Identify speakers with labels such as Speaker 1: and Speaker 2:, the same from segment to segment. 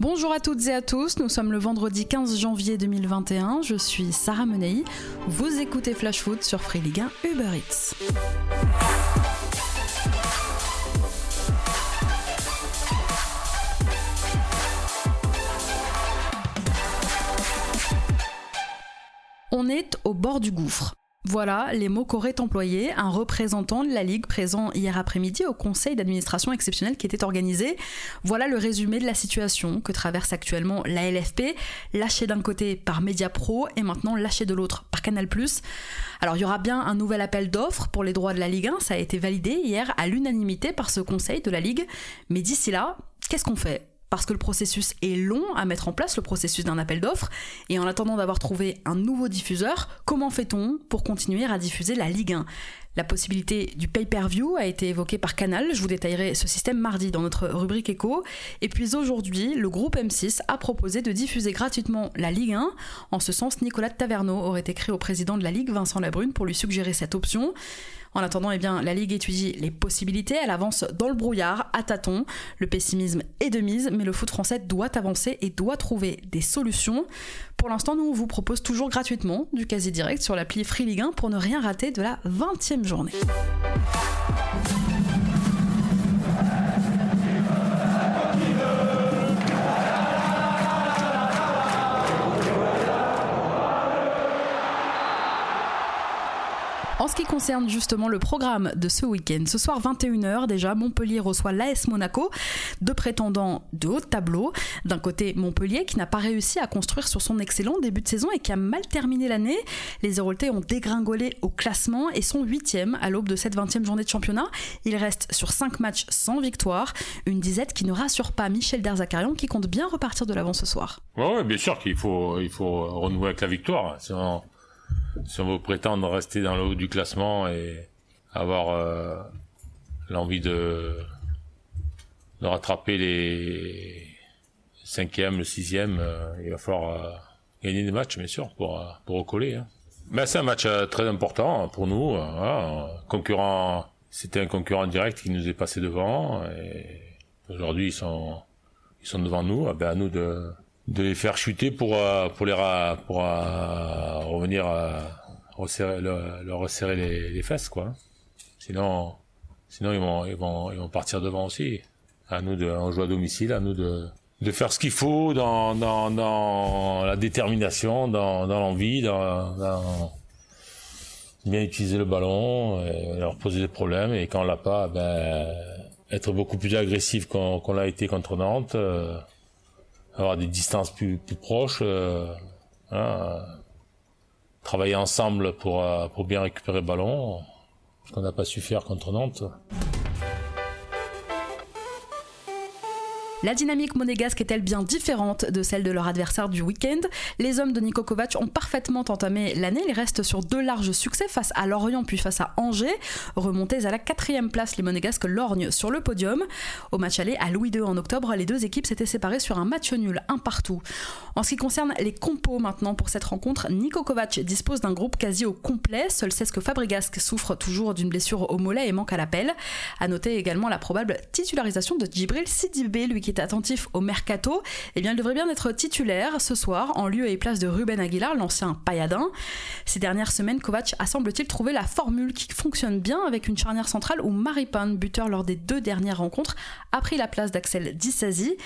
Speaker 1: Bonjour à toutes et à tous, nous sommes le vendredi 15 janvier 2021, je suis Sarah Menei, vous écoutez Flash Foot sur Free Ligue 1 Uber Eats. On est au bord du gouffre. Voilà les mots qu'aurait employé un représentant de la Ligue présent hier après-midi au conseil d'administration exceptionnel qui était organisé. Voilà le résumé de la situation que traverse actuellement la LFP, lâchée d'un côté par Mediapro et maintenant lâchée de l'autre par Canal+. Alors il y aura bien un nouvel appel d'offres pour les droits de la Ligue 1, ça a été validé hier à l'unanimité par ce conseil de la Ligue. Mais d'ici là, qu'est-ce qu'on fait? Parce que le processus est long à mettre en place, le processus d'un appel d'offres, et en attendant d'avoir trouvé un nouveau diffuseur, comment fait-on pour continuer à diffuser la Ligue 1 la possibilité du pay-per-view a été évoquée par Canal, je vous détaillerai ce système mardi dans notre rubrique écho. Et puis aujourd'hui, le groupe M6 a proposé de diffuser gratuitement la Ligue 1. En ce sens, Nicolas Taverneau aurait écrit au président de la Ligue, Vincent Labrune, pour lui suggérer cette option. En attendant, eh bien, la Ligue étudie les possibilités, elle avance dans le brouillard, à tâtons. Le pessimisme est de mise, mais le foot français doit avancer et doit trouver des solutions. Pour l'instant, nous vous propose toujours gratuitement du quasi direct sur l'appli Free Ligue 1 pour ne rien rater de la 20e journée. Ce qui concerne justement le programme de ce week-end, ce soir 21h déjà, Montpellier reçoit l'AS Monaco, deux prétendants de haut tableau. D'un côté, Montpellier qui n'a pas réussi à construire sur son excellent début de saison et qui a mal terminé l'année. Les Héroltais ont dégringolé au classement et sont 8 à l'aube de cette 20e journée de championnat. Ils restent sur 5 matchs sans victoire, une disette qui ne rassure pas Michel Derzakarian qui compte bien repartir de l'avant ce soir.
Speaker 2: Oui, bien sûr qu'il faut, il faut renouer avec la victoire si on veut prétendre rester dans le haut du classement et avoir euh, l'envie de, rattraper les cinquièmes, le sixième, euh, il va falloir euh, gagner des matchs, bien sûr, pour, pour recoller. Hein. Mais c'est un match très important pour nous. concurrent, c'était un concurrent direct qui nous est passé devant. Et aujourd'hui, ils sont, devant nous. Ben, à nous de, de les faire chuter pour euh, pour les pour euh, revenir euh, resserrer, leur, resserrer les, fesses quoi. Sinon sinon ils vont ils vont ils vont partir devant aussi. À nous de on joue à domicile, à nous de de faire ce qu'il faut dans, dans, dans la détermination, dans, dans l'envie, dans, dans, bien utiliser le ballon, et leur poser des problèmes et quand on l'a pas, ben être beaucoup plus agressif qu'on l'a été contre Nantes avoir des distances plus, plus proches, euh, hein, travailler ensemble pour, euh, pour bien récupérer le ballon, ce qu'on n'a pas su faire contre Nantes.
Speaker 1: La dynamique monégasque est-elle bien différente de celle de leur adversaire du week-end? Les hommes de Niko Kovac ont parfaitement entamé l'année. Ils restent sur deux larges succès face à Lorient puis face à Angers. Remontés à la quatrième place, les monégasques lorgnent sur le podium. Au match aller à Louis II en octobre, les deux équipes s'étaient séparées sur un match nul, un partout. En ce qui concerne les compos maintenant pour cette rencontre, Niko Kovac dispose d'un groupe quasi au complet. Seul Cesque Fabregas souffre toujours d'une blessure au mollet et manque à l'appel. À noter également la probable titularisation de Djibril Sidibé, lui qui est attentif au mercato, eh bien, il devrait bien être titulaire ce soir en lieu et place de Ruben Aguilar, l'ancien pailladin. Ces dernières semaines, Kovac a semble-t-il trouvé la formule qui fonctionne bien avec une charnière centrale où Maripane, buteur lors des deux dernières rencontres, a pris la place d'Axel Dissasi.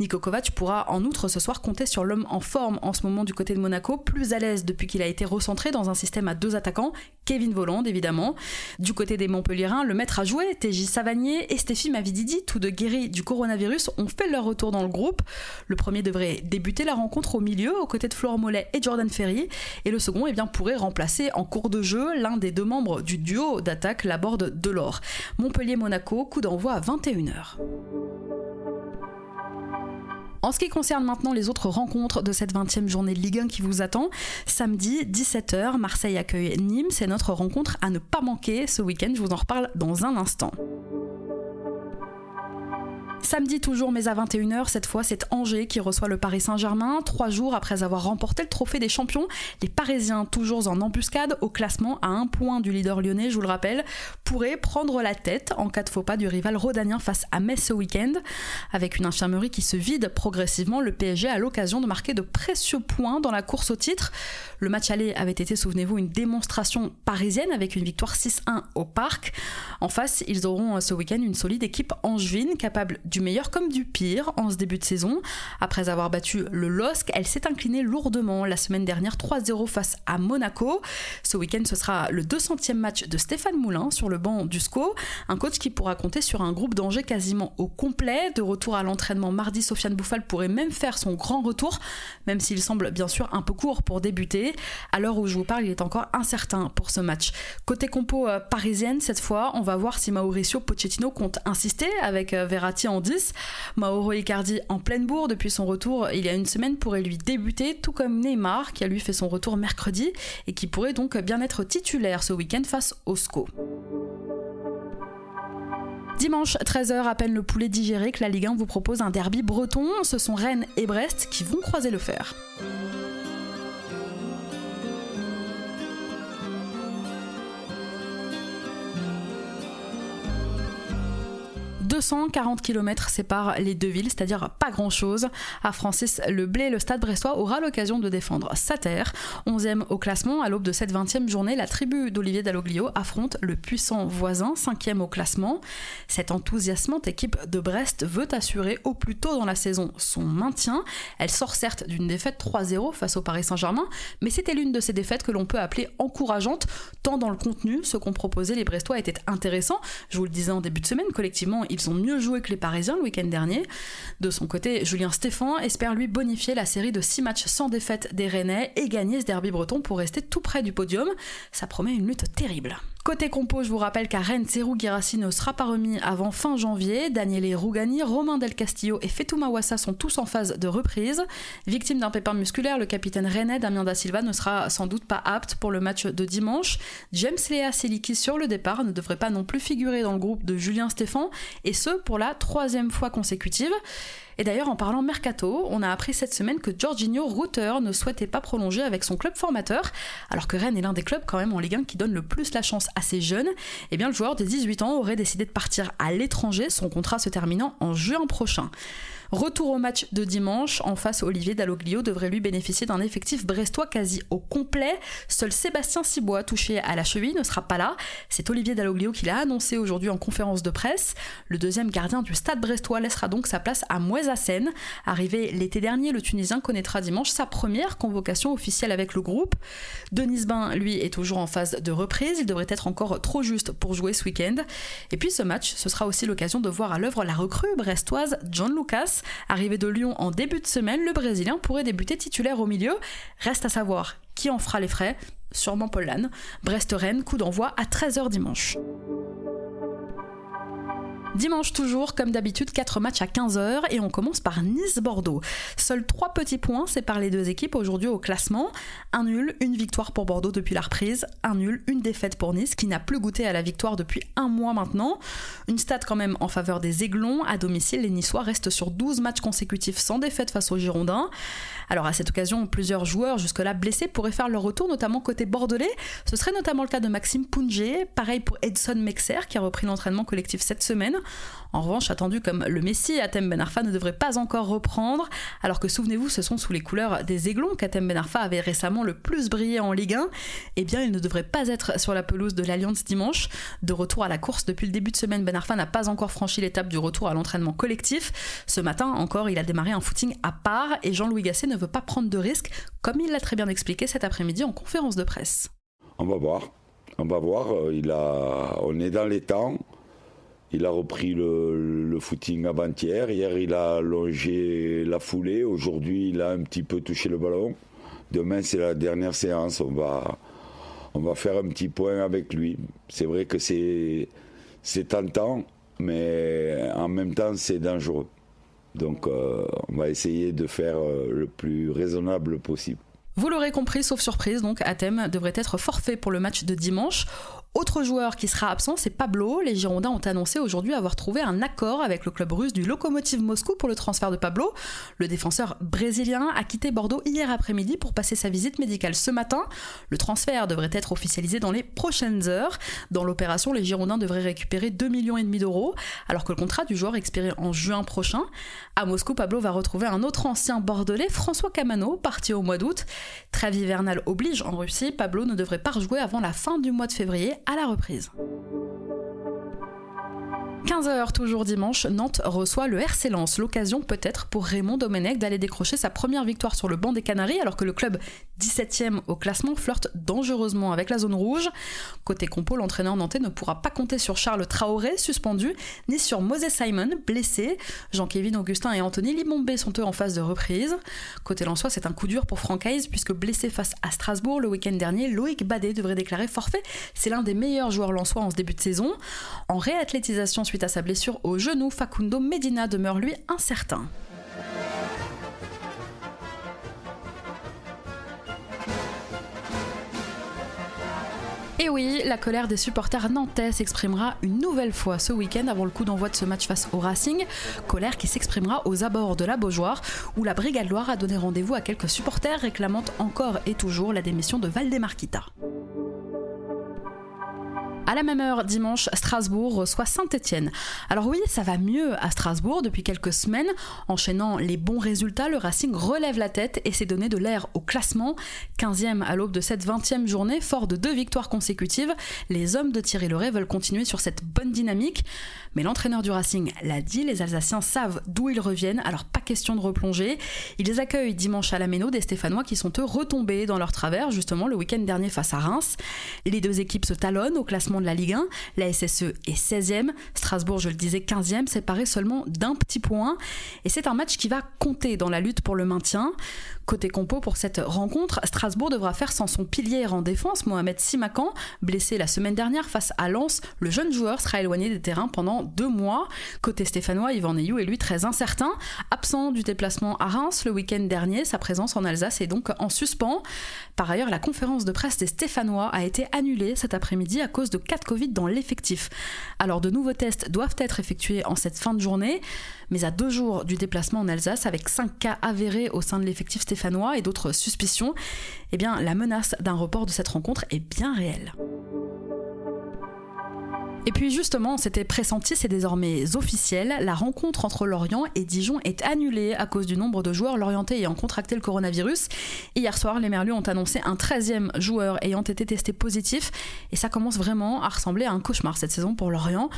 Speaker 1: Nico Kovac pourra en outre ce soir compter sur l'homme en forme en ce moment du côté de Monaco, plus à l'aise depuis qu'il a été recentré dans un système à deux attaquants, Kevin Voland évidemment. Du côté des Montpellierins, le maître à jouer, TJ Savanier et Stéphie Mavididi, tous deux guéris du coronavirus, ont fait leur retour dans le groupe. Le premier devrait débuter la rencontre au milieu, aux côtés de Florent Mollet et Jordan Ferry, et le second eh bien, pourrait remplacer en cours de jeu l'un des deux membres du duo d'attaque, la Borde Delors. Montpellier-Monaco, coup d'envoi à 21h. En ce qui concerne maintenant les autres rencontres de cette 20e journée de Ligue 1 qui vous attend, samedi 17h, Marseille accueille Nîmes. C'est notre rencontre à ne pas manquer ce week-end. Je vous en reparle dans un instant. Samedi toujours, mais à 21h, cette fois c'est Angers qui reçoit le Paris Saint-Germain. Trois jours après avoir remporté le trophée des champions, les Parisiens, toujours en embuscade au classement à un point du leader lyonnais, je vous le rappelle, pourraient prendre la tête en cas de faux pas du rival rhodanien face à Metz ce week-end. Avec une infirmerie qui se vide progressivement, le PSG a l'occasion de marquer de précieux points dans la course au titre. Le match aller avait été, souvenez-vous, une démonstration parisienne avec une victoire 6-1 au parc. En face, ils auront ce week-end une solide équipe angevine capable du meilleur comme du pire en ce début de saison. Après avoir battu le LOSC, elle s'est inclinée lourdement la semaine dernière 3-0 face à Monaco. Ce week-end, ce sera le 200e match de Stéphane Moulin sur le banc du SCO, un coach qui pourra compter sur un groupe d'Angers quasiment au complet. De retour à l'entraînement mardi, Sofiane Bouffal pourrait même faire son grand retour, même s'il semble bien sûr un peu court pour débuter. À l'heure où je vous parle, il est encore incertain pour ce match. Côté compo euh, parisienne, cette fois, on va voir si Mauricio Pochettino compte insister avec euh, Verratti en Mauro Icardi en pleine bourre depuis son retour il y a une semaine pourrait lui débuter, tout comme Neymar qui a lui fait son retour mercredi et qui pourrait donc bien être titulaire ce week-end face au SCO. Dimanche 13h, à peine le poulet digéré, que la Ligue 1 vous propose un derby breton. Ce sont Rennes et Brest qui vont croiser le fer. 240 km séparent les deux villes, c'est-à-dire pas grand-chose. À Francis Le Blé, le stade brestois aura l'occasion de défendre sa terre. 11e au classement, à l'aube de cette 20e journée, la tribu d'Olivier Dalloglio affronte le puissant voisin, 5e au classement. Cette enthousiasmante équipe de Brest veut assurer au plus tôt dans la saison son maintien. Elle sort certes d'une défaite 3-0 face au Paris Saint-Germain, mais c'était l'une de ces défaites que l'on peut appeler encourageante, tant dans le contenu, ce qu'ont proposé les Brestois était intéressant. Je vous le disais en début de semaine, collectivement, ils ont mieux joué que les Parisiens le week-end dernier. De son côté, Julien Stéphan espère lui bonifier la série de 6 matchs sans défaite des Rennais et gagner ce derby breton pour rester tout près du podium. Ça promet une lutte terrible. Côté compo, je vous rappelle qu'à Rennes, Girassi ne sera pas remis avant fin janvier. Daniele Rougani, Romain Del Castillo et Fetouma Wassa sont tous en phase de reprise. Victime d'un pépin musculaire, le capitaine rennais Damien Da Silva ne sera sans doute pas apte pour le match de dimanche. James Lea Seliki sur le départ ne devrait pas non plus figurer dans le groupe de Julien Stéphan, et ce pour la troisième fois consécutive. Et d'ailleurs, en parlant mercato, on a appris cette semaine que Jorginho Router ne souhaitait pas prolonger avec son club formateur, alors que Rennes est l'un des clubs quand même en Ligue 1 qui donne le plus la chance à ses jeunes. Et eh bien, le joueur de 18 ans aurait décidé de partir à l'étranger, son contrat se terminant en juin prochain. Retour au match de dimanche. En face, Olivier Dalloglio devrait lui bénéficier d'un effectif brestois quasi au complet. Seul Sébastien Cibois, touché à la cheville, ne sera pas là. C'est Olivier Dalloglio qui l'a annoncé aujourd'hui en conférence de presse. Le deuxième gardien du stade brestois laissera donc sa place à Moisassen. Arrivé l'été dernier, le Tunisien connaîtra dimanche sa première convocation officielle avec le groupe. Denis Bain, lui, est toujours en phase de reprise. Il devrait être encore trop juste pour jouer ce week-end. Et puis ce match, ce sera aussi l'occasion de voir à l'œuvre la recrue brestoise John Lucas. Arrivé de Lyon en début de semaine, le Brésilien pourrait débuter titulaire au milieu. Reste à savoir qui en fera les frais. Sûrement Paul Lannes. Brest-Rennes, coup d'envoi à 13h dimanche. Dimanche toujours, comme d'habitude, 4 matchs à 15h et on commence par Nice-Bordeaux. Seuls 3 petits points séparent les deux équipes aujourd'hui au classement. Un nul, une victoire pour Bordeaux depuis la reprise, un nul, une défaite pour Nice qui n'a plus goûté à la victoire depuis un mois maintenant. Une stat quand même en faveur des Aiglons. À domicile, les Niçois restent sur 12 matchs consécutifs sans défaite face aux Girondins. Alors à cette occasion, plusieurs joueurs jusque-là blessés pourraient faire leur retour, notamment côté bordelais. Ce serait notamment le cas de Maxime Punjé, pareil pour Edson Mexer qui a repris l'entraînement collectif cette semaine. En revanche, attendu comme le Messi, Atem Ben Arfa ne devrait pas encore reprendre, alors que souvenez-vous, ce sont sous les couleurs des Aiglons qu'Atem Ben Arfa avait récemment le plus brillé en Ligue 1. Eh bien, il ne devrait pas être sur la pelouse de l'Alliance dimanche. De retour à la course depuis le début de semaine, Ben Arfa n'a pas encore franchi l'étape du retour à l'entraînement collectif. Ce matin encore, il a démarré un footing à part et Jean-Louis Gasset ne veut pas prendre de risques, comme il l'a très bien expliqué cet après-midi en conférence de presse.
Speaker 3: On va voir. On va voir. Il a... On est dans les temps. Il a repris le, footing avant-hier. Hier, il a longé la foulée. Aujourd'hui, il a un petit peu touché le ballon. Demain, c'est la dernière séance. On va, faire un petit point avec lui. C'est vrai que c'est, c'est tentant, mais en même temps, c'est dangereux. Donc, euh, on va essayer de faire euh, le plus raisonnable possible.
Speaker 1: Vous l'aurez compris, sauf surprise, donc Athème devrait être forfait pour le match de dimanche. Autre joueur qui sera absent, c'est Pablo. Les Girondins ont annoncé aujourd'hui avoir trouvé un accord avec le club russe du Lokomotiv Moscou pour le transfert de Pablo. Le défenseur brésilien a quitté Bordeaux hier après-midi pour passer sa visite médicale ce matin. Le transfert devrait être officialisé dans les prochaines heures. Dans l'opération, les Girondins devraient récupérer 2,5 millions d'euros, alors que le contrat du joueur expirait en juin prochain. À Moscou, Pablo va retrouver un autre ancien bordelais, François Camano, parti au mois d'août. Trêve hivernale oblige en Russie, Pablo ne devrait pas rejouer avant la fin du mois de février à la reprise. 15h toujours dimanche, Nantes reçoit le RC Lens. L'occasion peut-être pour Raymond Domenech d'aller décrocher sa première victoire sur le banc des Canaries alors que le club 17e au classement flirte dangereusement avec la zone rouge. Côté compo, l'entraîneur nantais ne pourra pas compter sur Charles Traoré, suspendu, ni sur Moses Simon, blessé. Jean-Kévin Augustin et Anthony Libombé sont eux en phase de reprise. Côté Lensois, c'est un coup dur pour Francaise puisque blessé face à Strasbourg le week-end dernier, Loïc Badet devrait déclarer forfait. C'est l'un des meilleurs joueurs lensois en ce début de saison. En réathlétisation suite à sa blessure au genou, Facundo Medina demeure lui incertain. Et oui, la colère des supporters nantais s'exprimera une nouvelle fois ce week-end avant le coup d'envoi de ce match face au Racing. Colère qui s'exprimera aux abords de la Beaujoire, où la Brigade Loire a donné rendez-vous à quelques supporters réclamant encore et toujours la démission de Valdemarquita. À la même heure, dimanche, Strasbourg reçoit Saint-Etienne. Alors oui, ça va mieux à Strasbourg depuis quelques semaines. Enchaînant les bons résultats, le Racing relève la tête et s'est donné de l'air au classement. 15e à l'aube de cette 20e journée, fort de deux victoires consécutives, les hommes de Thierry Leray veulent continuer sur cette bonne dynamique. Mais l'entraîneur du Racing l'a dit, les Alsaciens savent d'où ils reviennent, alors pas question de replonger. Ils accueillent dimanche à la Méno des Stéphanois qui sont eux retombés dans leur travers, justement le week-end dernier face à Reims. Les deux équipes se talonnent au classement de la Ligue 1. La SSE est 16e, Strasbourg, je le disais, 15e, séparé seulement d'un petit point. Et c'est un match qui va compter dans la lutte pour le maintien. Côté compo, pour cette rencontre, Strasbourg devra faire sans son pilier en défense, Mohamed Simakan, blessé la semaine dernière face à Lens. Le jeune joueur sera éloigné des terrains pendant deux mois. Côté stéphanois, Yvan Neyou est lui très incertain. Absent du déplacement à Reims le week-end dernier, sa présence en Alsace est donc en suspens. Par ailleurs, la conférence de presse des Stéphanois a été annulée cet après-midi à cause de cas Covid dans l'effectif. Alors de nouveaux tests doivent être effectués en cette fin de journée, mais à deux jours du déplacement en Alsace, avec cinq cas avérés au sein de l'effectif stéphanois et d'autres suspicions, eh bien la menace d'un report de cette rencontre est bien réelle. Et puis justement, c'était pressenti, c'est désormais officiel. La rencontre entre Lorient et Dijon est annulée à cause du nombre de joueurs lorientais ayant contracté le coronavirus. Hier soir, les Merlus ont annoncé un 13e joueur ayant été testé positif. Et ça commence vraiment à ressembler à un cauchemar cette saison pour Lorient.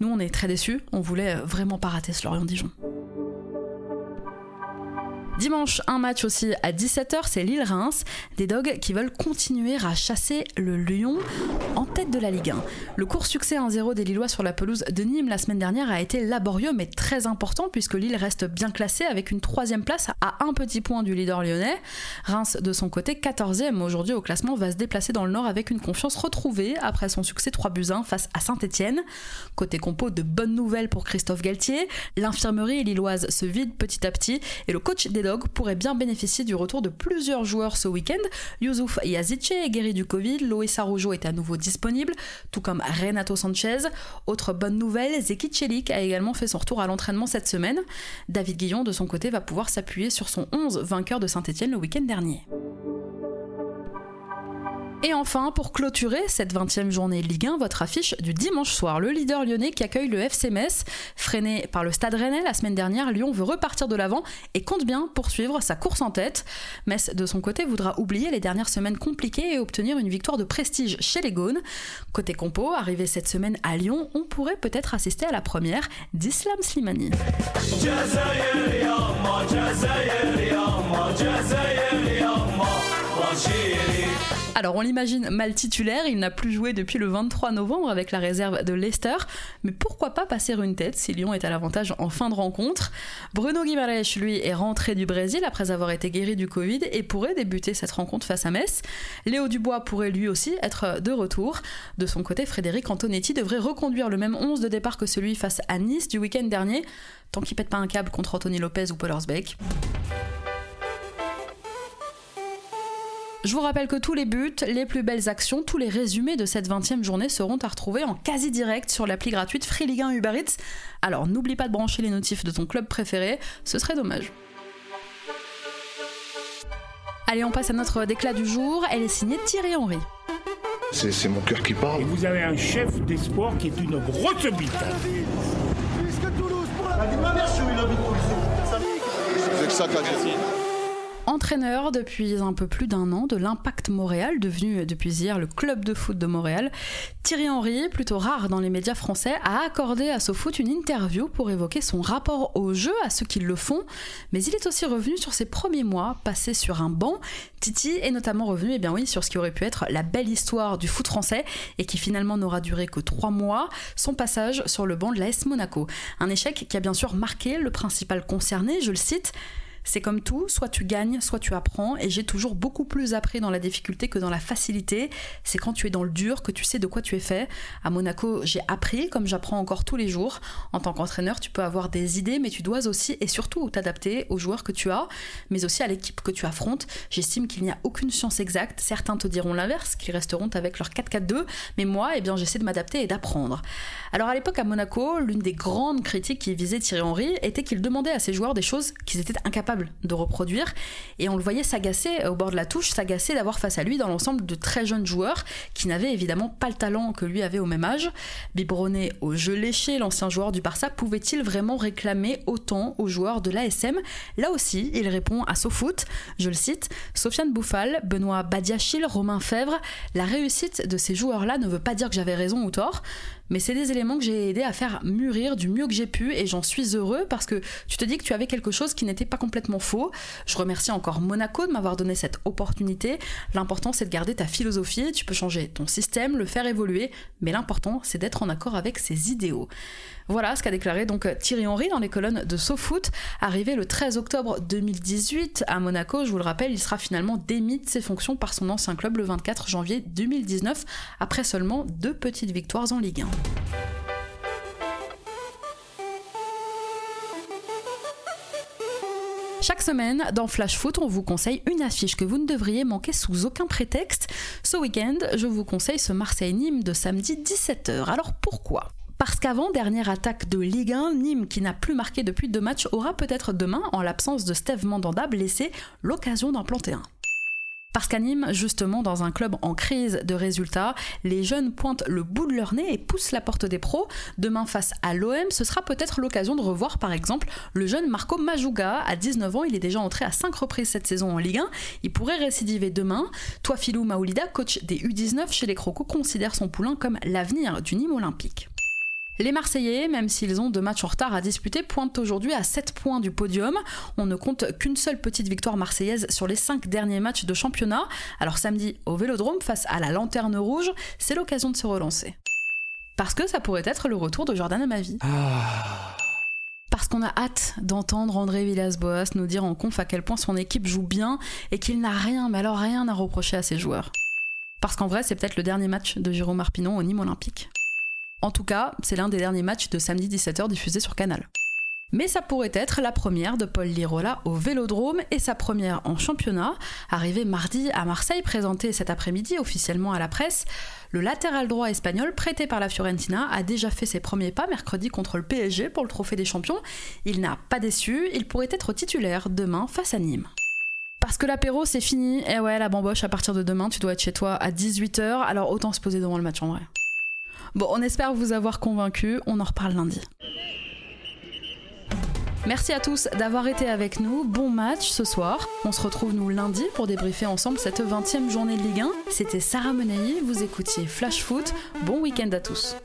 Speaker 1: Nous, on est très déçus. On voulait vraiment pas rater ce Lorient-Dijon. Dimanche, un match aussi à 17h, c'est Lille-Reims. Des dogs qui veulent continuer à chasser le Lyon en tête de la Ligue 1. Le court succès 1-0 des Lillois sur la pelouse de Nîmes la semaine dernière a été laborieux mais très important puisque Lille reste bien classé avec une troisième place à un petit point du leader lyonnais. Reims, de son côté, 14e aujourd'hui au classement, va se déplacer dans le Nord avec une confiance retrouvée après son succès 3 buts 1 face à Saint-Etienne. Côté compo, de bonnes nouvelles pour Christophe Galtier. L'infirmerie lilloise se vide petit à petit et le coach des pourrait bien bénéficier du retour de plusieurs joueurs ce week-end. Youssouf Yazice est guéri du Covid, Loïs Aroujo est à nouveau disponible, tout comme Renato Sanchez. Autre bonne nouvelle, Zeki Celik a également fait son retour à l'entraînement cette semaine. David Guillon, de son côté, va pouvoir s'appuyer sur son 11 vainqueur de Saint-Etienne le week-end dernier. Et enfin, pour clôturer cette 20e journée Ligue 1, votre affiche du dimanche soir. Le leader lyonnais qui accueille le FC Metz. Freiné par le Stade Rennais la semaine dernière, Lyon veut repartir de l'avant et compte bien poursuivre sa course en tête. Metz, de son côté, voudra oublier les dernières semaines compliquées et obtenir une victoire de prestige chez les Gaunes. Côté compo, arrivé cette semaine à Lyon, on pourrait peut-être assister à la première d'Islam Slimani. Alors on l'imagine mal titulaire, il n'a plus joué depuis le 23 novembre avec la réserve de Leicester, mais pourquoi pas passer une tête si Lyon est à l'avantage en fin de rencontre? Bruno Guimaraes, lui, est rentré du Brésil après avoir été guéri du Covid et pourrait débuter cette rencontre face à Metz. Léo Dubois pourrait lui aussi être de retour. De son côté, Frédéric Antonetti devrait reconduire le même 11 de départ que celui face à Nice du week-end dernier, tant qu'il pète pas un câble contre Anthony Lopez ou Paul Horsbeck. Je vous rappelle que tous les buts, les plus belles actions, tous les résumés de cette 20e journée seront à retrouver en quasi direct sur l'appli gratuite Free Ligue 1 Uber Eats. Alors n'oublie pas de brancher les notifs de ton club préféré, ce serait dommage. Allez, on passe à notre déclat du jour. Elle est signée Thierry Henry.
Speaker 4: C'est mon cœur qui parle.
Speaker 5: Et vous avez un chef d'espoir qui est une grosse bite.
Speaker 4: C'est que ça qu'a dit.
Speaker 1: Entraîneur depuis un peu plus d'un an de l'Impact Montréal, devenu depuis hier le club de foot de Montréal, Thierry Henry, plutôt rare dans les médias français, a accordé à SoFoot une interview pour évoquer son rapport au jeu, à ceux qui le font, mais il est aussi revenu sur ses premiers mois passés sur un banc. Titi est notamment revenu, eh bien oui, sur ce qui aurait pu être la belle histoire du foot français et qui finalement n'aura duré que trois mois, son passage sur le banc de l'AS Monaco. Un échec qui a bien sûr marqué le principal concerné, je le cite. C'est comme tout, soit tu gagnes, soit tu apprends, et j'ai toujours beaucoup plus appris dans la difficulté que dans la facilité. C'est quand tu es dans le dur que tu sais de quoi tu es fait. À Monaco, j'ai appris, comme j'apprends encore tous les jours. En tant qu'entraîneur, tu peux avoir des idées, mais tu dois aussi et surtout t'adapter aux joueurs que tu as, mais aussi à l'équipe que tu affrontes. J'estime qu'il n'y a aucune science exacte. Certains te diront l'inverse, qu'ils resteront avec leur 4-4-2, mais moi, eh bien, j'essaie de m'adapter et d'apprendre. Alors à l'époque à Monaco, l'une des grandes critiques qui visait Thierry Henry était qu'il demandait à ses joueurs des choses qu'ils étaient incapables de reproduire. Et on le voyait s'agacer au bord de la touche, s'agacer d'avoir face à lui dans l'ensemble de très jeunes joueurs qui n'avaient évidemment pas le talent que lui avait au même âge. Biberonné au jeu léché, l'ancien joueur du Barça pouvait-il vraiment réclamer autant aux joueurs de l'ASM Là aussi, il répond à SoFoot, je le cite, Sofiane Bouffal, Benoît Badiachil, Romain Fèvre, la réussite de ces joueurs-là ne veut pas dire que j'avais raison ou tort, mais c'est des éléments que j'ai aidé à faire mûrir du mieux que j'ai pu et j'en suis heureux parce que tu te dis que tu avais quelque chose qui n'était pas complètement faux. Je remercie encore Monaco de m'avoir donné cette opportunité. L'important c'est de garder ta philosophie, tu peux changer ton système, le faire évoluer, mais l'important c'est d'être en accord avec ses idéaux. Voilà ce qu'a déclaré donc Thierry Henry dans les colonnes de SoFoot. Arrivé le 13 octobre 2018 à Monaco, je vous le rappelle, il sera finalement démis de ses fonctions par son ancien club le 24 janvier 2019, après seulement deux petites victoires en Ligue 1. Chaque semaine, dans Flash Foot, on vous conseille une affiche que vous ne devriez manquer sous aucun prétexte. Ce week-end, je vous conseille ce Marseille-Nîmes de samedi 17h. Alors pourquoi? Parce qu'avant dernière attaque de Ligue 1, Nîmes, qui n'a plus marqué depuis deux matchs, aura peut-être demain, en l'absence de Steve Mandanda blessé, l'occasion d'en planter un. Parce qu'à justement, dans un club en crise de résultats, les jeunes pointent le bout de leur nez et poussent la porte des pros. Demain, face à l'OM, ce sera peut-être l'occasion de revoir, par exemple, le jeune Marco Majuga. À 19 ans, il est déjà entré à 5 reprises cette saison en Ligue 1. Il pourrait récidiver demain. Toi, Philou Maoulida, coach des U19 chez les Crocos, considère son poulain comme l'avenir du Nîmes olympique. Les Marseillais, même s'ils ont deux matchs en retard à disputer, pointent aujourd'hui à 7 points du podium. On ne compte qu'une seule petite victoire marseillaise sur les 5 derniers matchs de championnat. Alors samedi, au Vélodrome, face à la Lanterne Rouge, c'est l'occasion de se relancer. Parce que ça pourrait être le retour de Jordan Amavi. Parce qu'on a hâte d'entendre André Villas-Boas nous dire en conf à quel point son équipe joue bien et qu'il n'a rien, mais alors rien à reprocher à ses joueurs. Parce qu'en vrai, c'est peut-être le dernier match de Jérôme Marpinon au Nîmes Olympique. En tout cas, c'est l'un des derniers matchs de samedi 17h diffusés sur Canal. Mais ça pourrait être la première de Paul Lirola au Vélodrome et sa première en championnat. Arrivé mardi à Marseille, présenté cet après-midi officiellement à la presse, le latéral droit espagnol prêté par la Fiorentina a déjà fait ses premiers pas mercredi contre le PSG pour le Trophée des Champions. Il n'a pas déçu, il pourrait être titulaire demain face à Nîmes. Parce que l'apéro c'est fini, et ouais la bamboche à partir de demain tu dois être chez toi à 18h, alors autant se poser devant le match en vrai. Bon, on espère vous avoir convaincu. On en reparle lundi. Merci à tous d'avoir été avec nous. Bon match ce soir. On se retrouve nous lundi pour débriefer ensemble cette 20e journée de Ligue 1. C'était Sarah Menei, vous écoutiez Flash Foot. Bon week-end à tous.